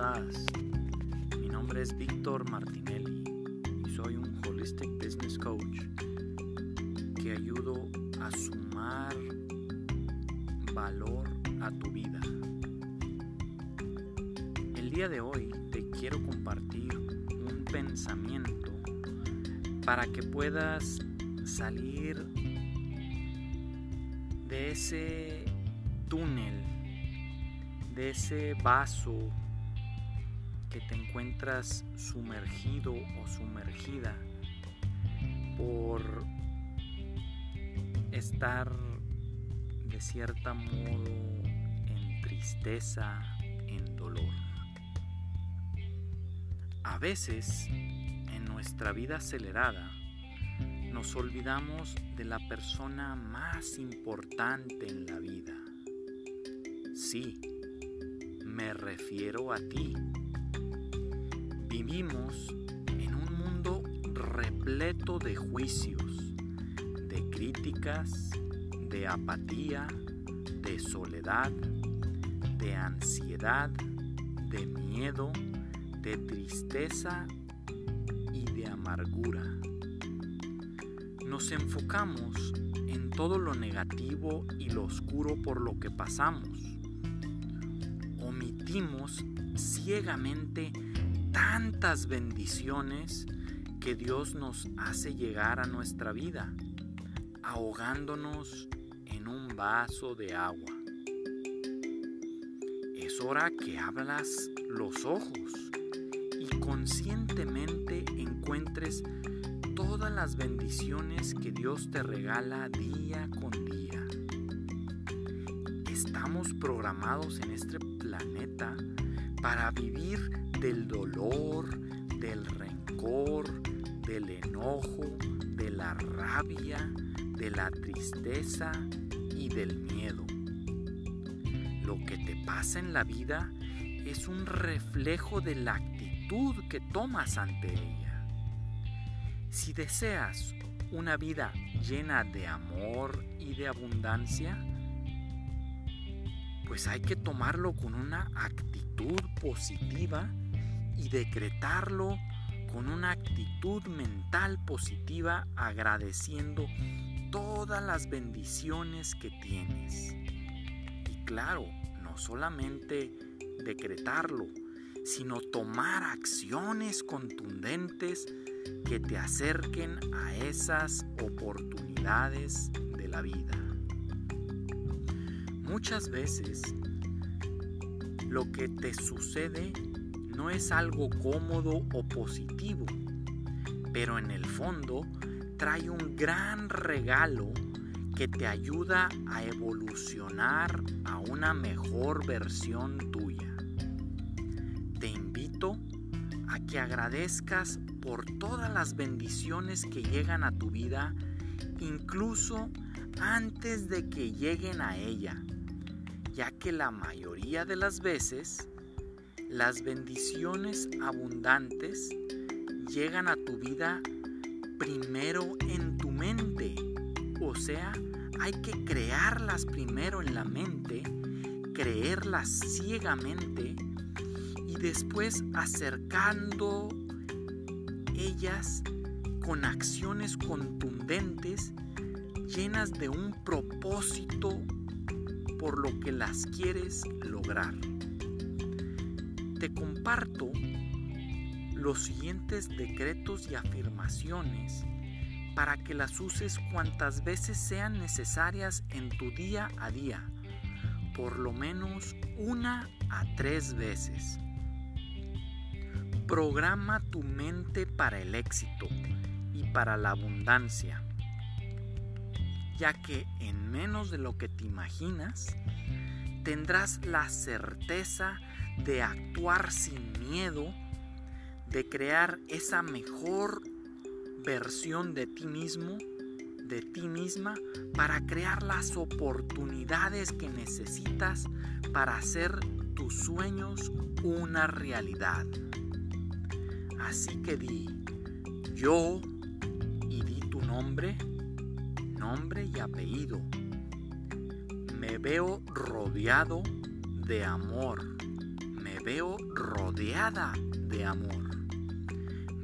estás? Mi nombre es Víctor Martinelli y soy un Holistic Business Coach que ayudo a sumar valor a tu vida. El día de hoy te quiero compartir un pensamiento para que puedas salir de ese túnel de ese vaso que te encuentras sumergido o sumergida por estar de cierta modo en tristeza, en dolor. A veces, en nuestra vida acelerada, nos olvidamos de la persona más importante en la vida. Sí, me refiero a ti. Vivimos en un mundo repleto de juicios, de críticas, de apatía, de soledad, de ansiedad, de miedo, de tristeza y de amargura. Nos enfocamos en todo lo negativo y lo oscuro por lo que pasamos ciegamente tantas bendiciones que Dios nos hace llegar a nuestra vida, ahogándonos en un vaso de agua. Es hora que abras los ojos y conscientemente encuentres todas las bendiciones que Dios te regala día con día. Estamos programados en este planeta para vivir del dolor, del rencor, del enojo, de la rabia, de la tristeza y del miedo. Lo que te pasa en la vida es un reflejo de la actitud que tomas ante ella. Si deseas una vida llena de amor y de abundancia, pues hay que tomarlo con una actitud positiva y decretarlo con una actitud mental positiva agradeciendo todas las bendiciones que tienes. Y claro, no solamente decretarlo, sino tomar acciones contundentes que te acerquen a esas oportunidades de la vida. Muchas veces lo que te sucede no es algo cómodo o positivo, pero en el fondo trae un gran regalo que te ayuda a evolucionar a una mejor versión tuya. Te invito a que agradezcas por todas las bendiciones que llegan a tu vida, incluso antes de que lleguen a ella ya que la mayoría de las veces las bendiciones abundantes llegan a tu vida primero en tu mente. O sea, hay que crearlas primero en la mente, creerlas ciegamente y después acercando ellas con acciones contundentes llenas de un propósito por lo que las quieres lograr. Te comparto los siguientes decretos y afirmaciones para que las uses cuantas veces sean necesarias en tu día a día, por lo menos una a tres veces. Programa tu mente para el éxito y para la abundancia ya que en menos de lo que te imaginas, tendrás la certeza de actuar sin miedo, de crear esa mejor versión de ti mismo, de ti misma, para crear las oportunidades que necesitas para hacer tus sueños una realidad. Así que di yo y di tu nombre nombre y apellido. Me veo rodeado de amor. Veo rodeada de amor.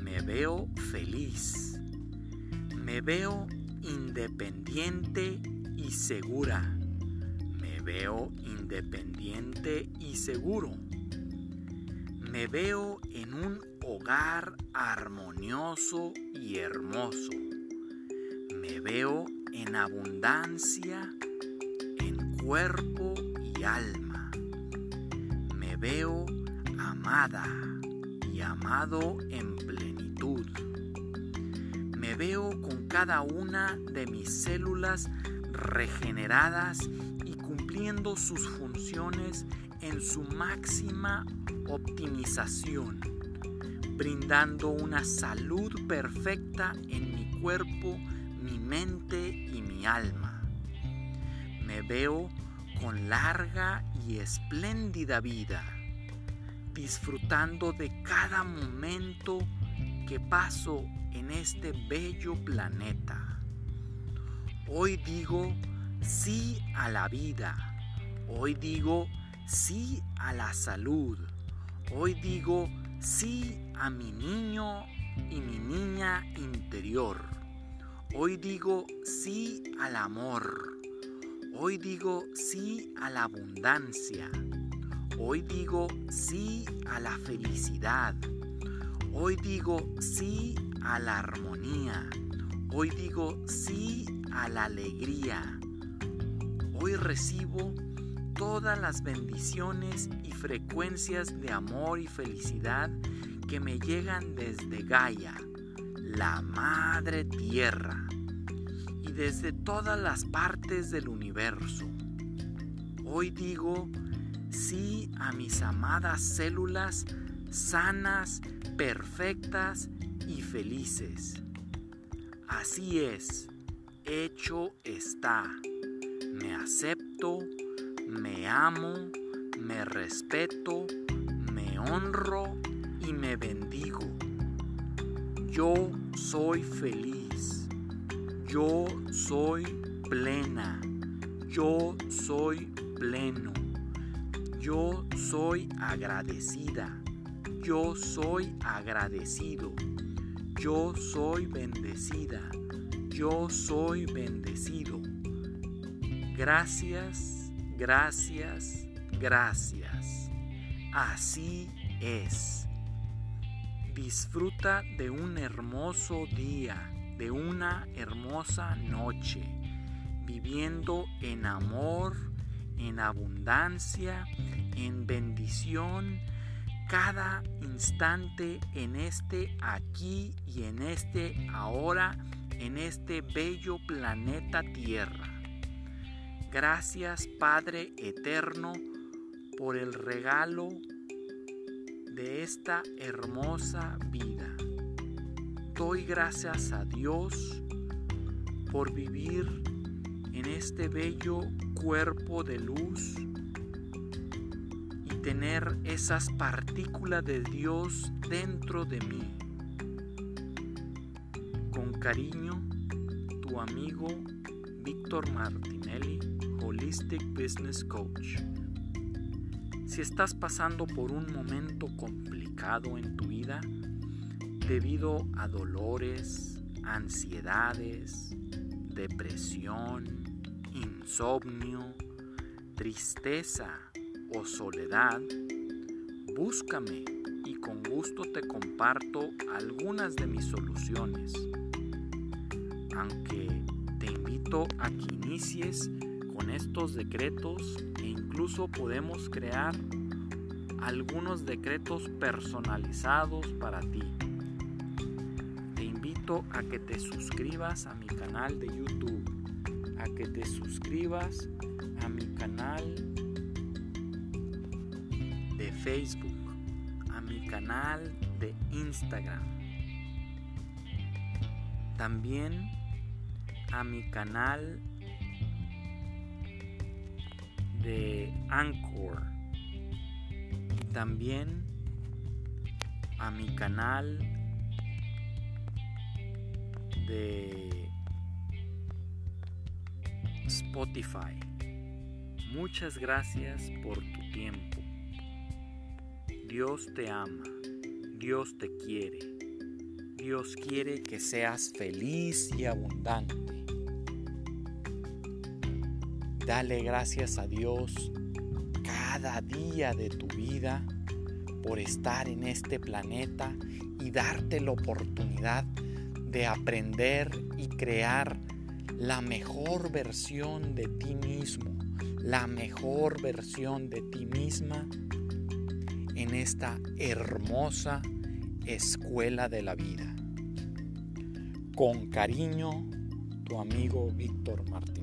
Me veo feliz. Me veo independiente y segura. Me veo independiente y seguro. Me veo en un hogar armonioso y hermoso. Me veo en abundancia en cuerpo y alma. Veo amada y amado en plenitud. Me veo con cada una de mis células regeneradas y cumpliendo sus funciones en su máxima optimización, brindando una salud perfecta en mi cuerpo, mi mente y mi alma. Me veo con larga espléndida vida, disfrutando de cada momento que paso en este bello planeta. Hoy digo sí a la vida. Hoy digo sí a la salud. Hoy digo sí a mi niño y mi niña interior. Hoy digo sí al amor. Hoy digo sí a la abundancia. Hoy digo sí a la felicidad. Hoy digo sí a la armonía. Hoy digo sí a la alegría. Hoy recibo todas las bendiciones y frecuencias de amor y felicidad que me llegan desde Gaia, la Madre Tierra, desde todas las partes del universo. Hoy digo sí a mis amadas células sanas, perfectas y felices. Así es, hecho está. Me acepto me amo, me respeto, me honro y me bendigo. Yo soy feliz. Yo soy plena. Yo soy pleno. Yo soy agradecida. Yo soy agradecido. Yo soy bendecida. Yo soy bendecido. Gracias Gracias, gracias. Así es. Disfruta de un hermoso día, de una hermosa noche, viviendo en amor, en abundancia, en bendición, cada instante en este aquí y en este ahora, en este bello planeta Tierra. Gracias Padre Eterno por el regalo de esta hermosa vida. Doy gracias a Dios por vivir en este bello cuerpo de luz y tener esas partículas de Dios dentro de mí. Con cariño, tu amigo Víctor Martinelli Holistic Business Coach. Si estás pasando por un momento complicado en tu vida debido a dolores, ansiedades, depresión, insomnio, tristeza o soledad, búscame y con gusto te comparto algunas de mis soluciones. Aunque te invito a que inicies con estos decretos e incluso podemos crear algunos decretos personalizados para ti. A que te suscribas a mi canal de YouTube, a que te suscribas a mi canal de Facebook, a mi canal de Instagram. También a mi canal de Anchor también a mi canal de Spotify. Muchas gracias por tu tiempo. Dios te ama, Dios te quiere, Dios quiere que seas feliz y abundante. Dale gracias a Dios cada día de tu vida por estar en este planeta y darte la oportunidad de aprender y crear la mejor versión de ti mismo, la mejor versión de ti misma en esta hermosa escuela de la vida. Con cariño, tu amigo Víctor Martín.